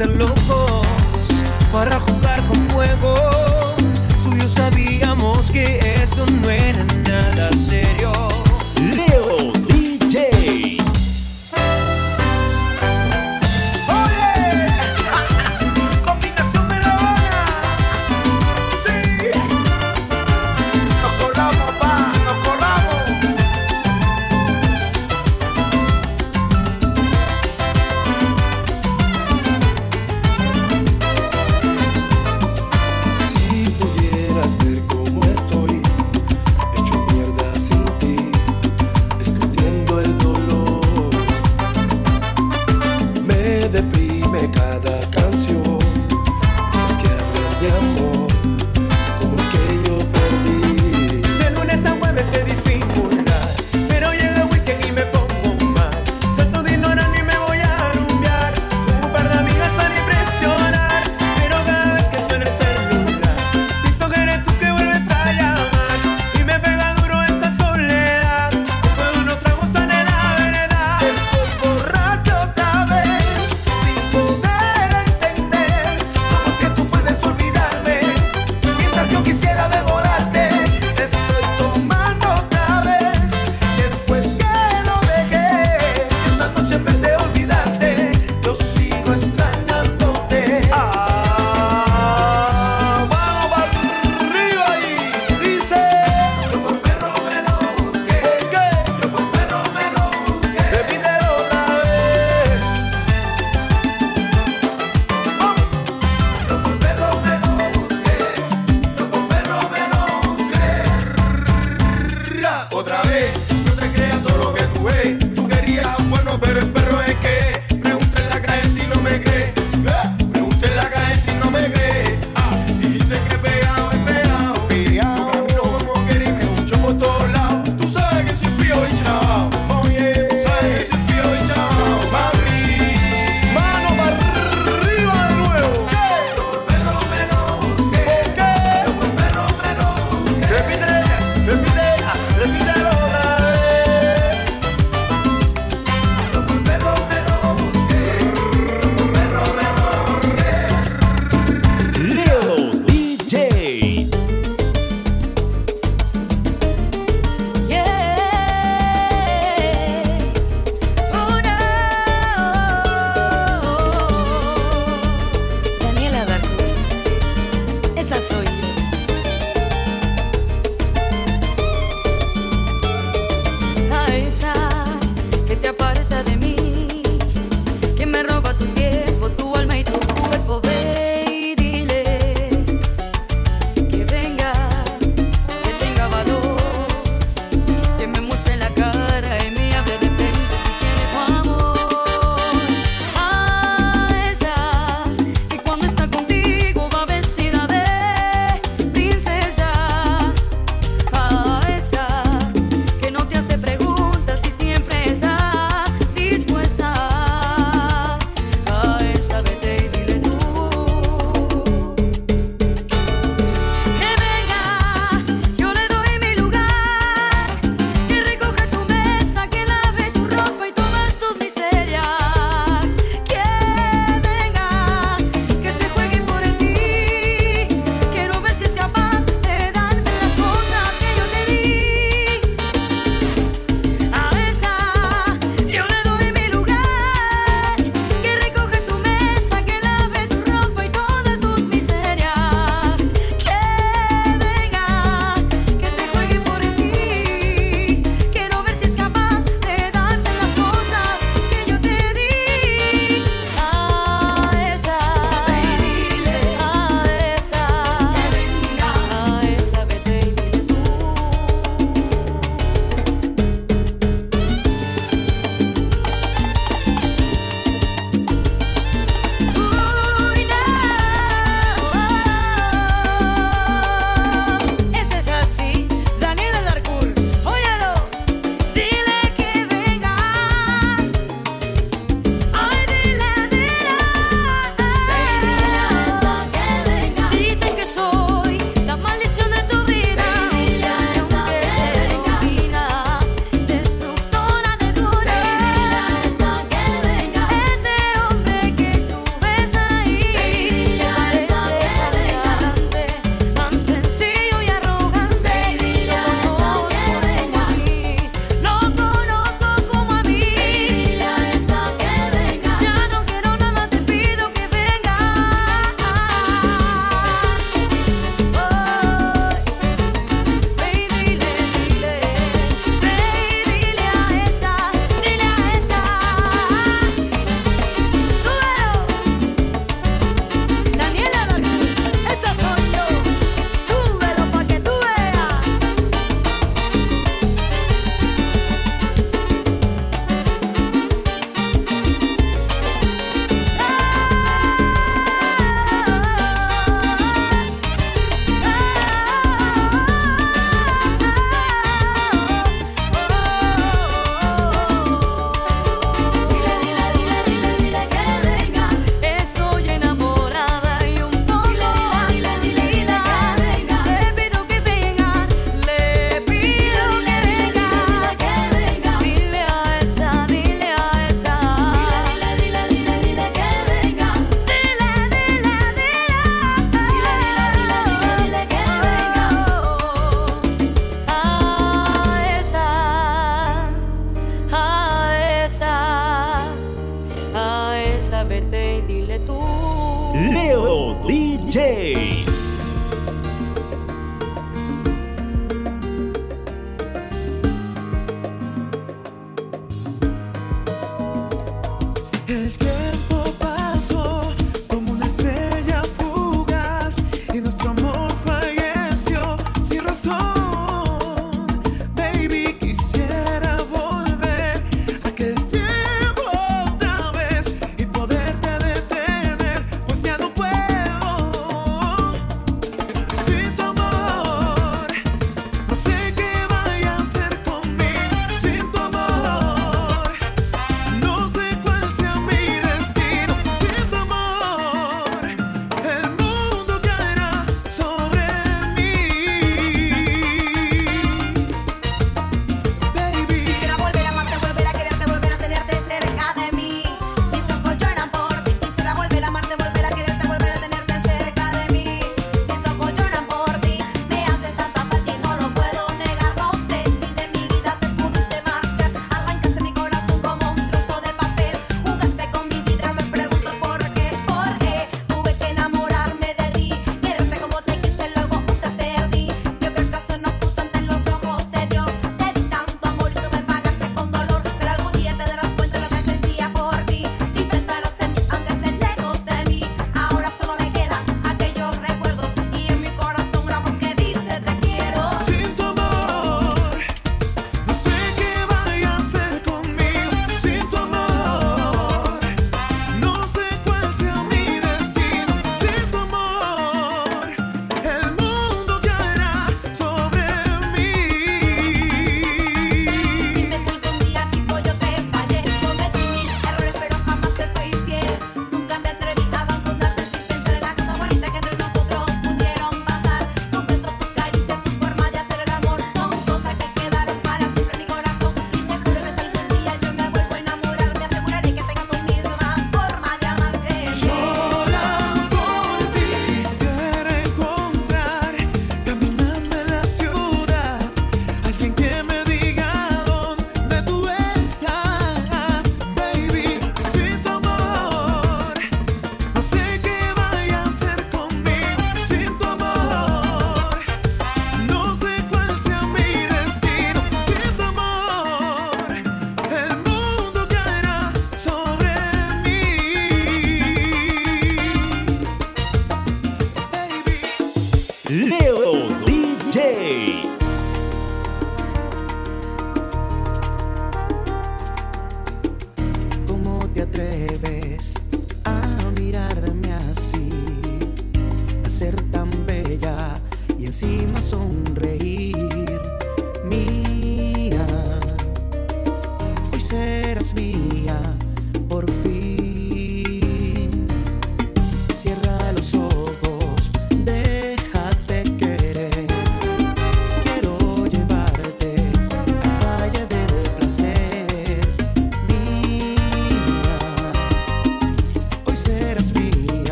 Tenemos que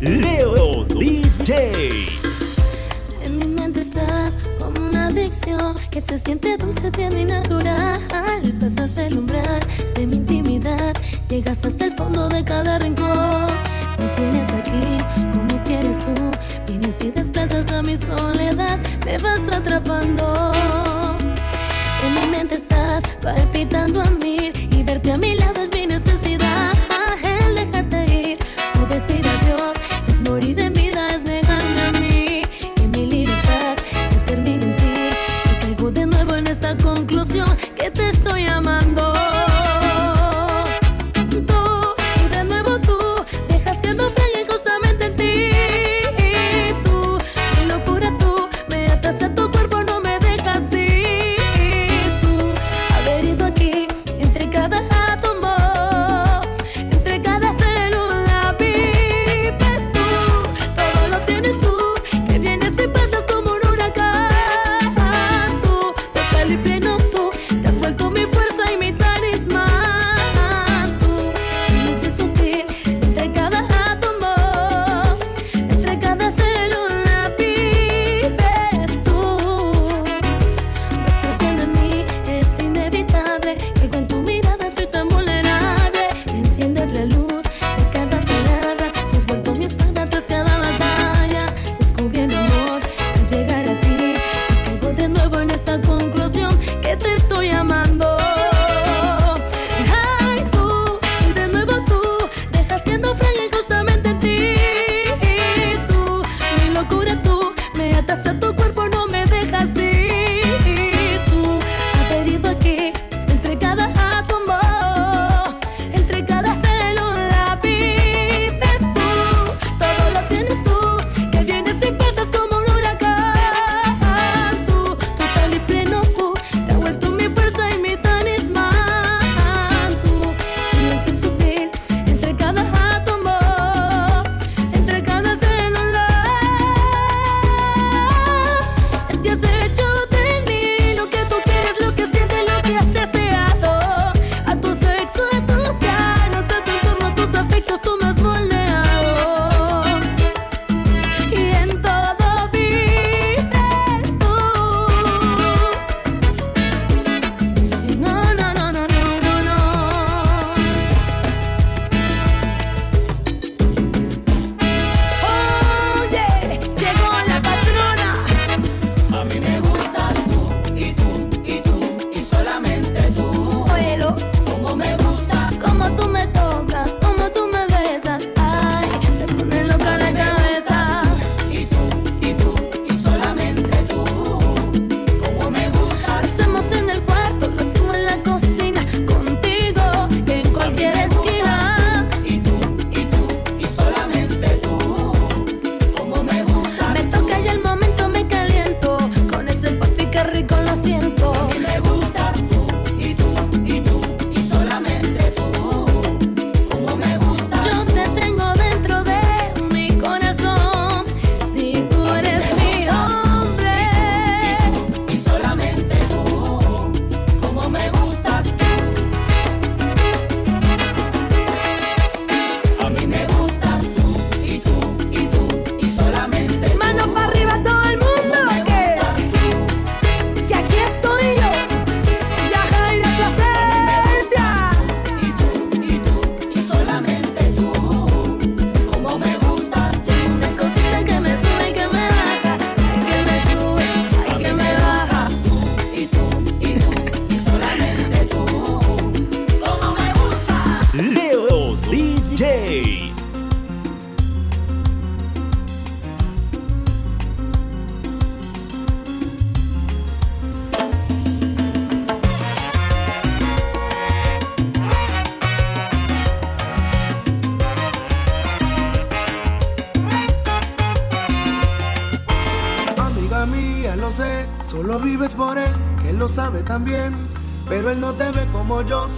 Leo DJ. En mi mente estás como una adicción que se siente dulce, tierna y natural. Pasas el umbral de mi intimidad, llegas hasta el fondo de cada rincón. Me tienes aquí como quieres tú, vienes y desplazas a mi soledad, me vas atrapando. En mi mente estás palpitando a mil y verte a mi lado es bien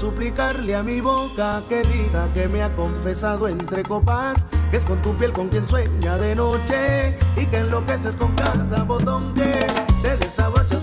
suplicarle a mi boca que diga que me ha confesado entre copas, que es con tu piel con quien sueña de noche y que enloqueces con cada botón que te desabrochas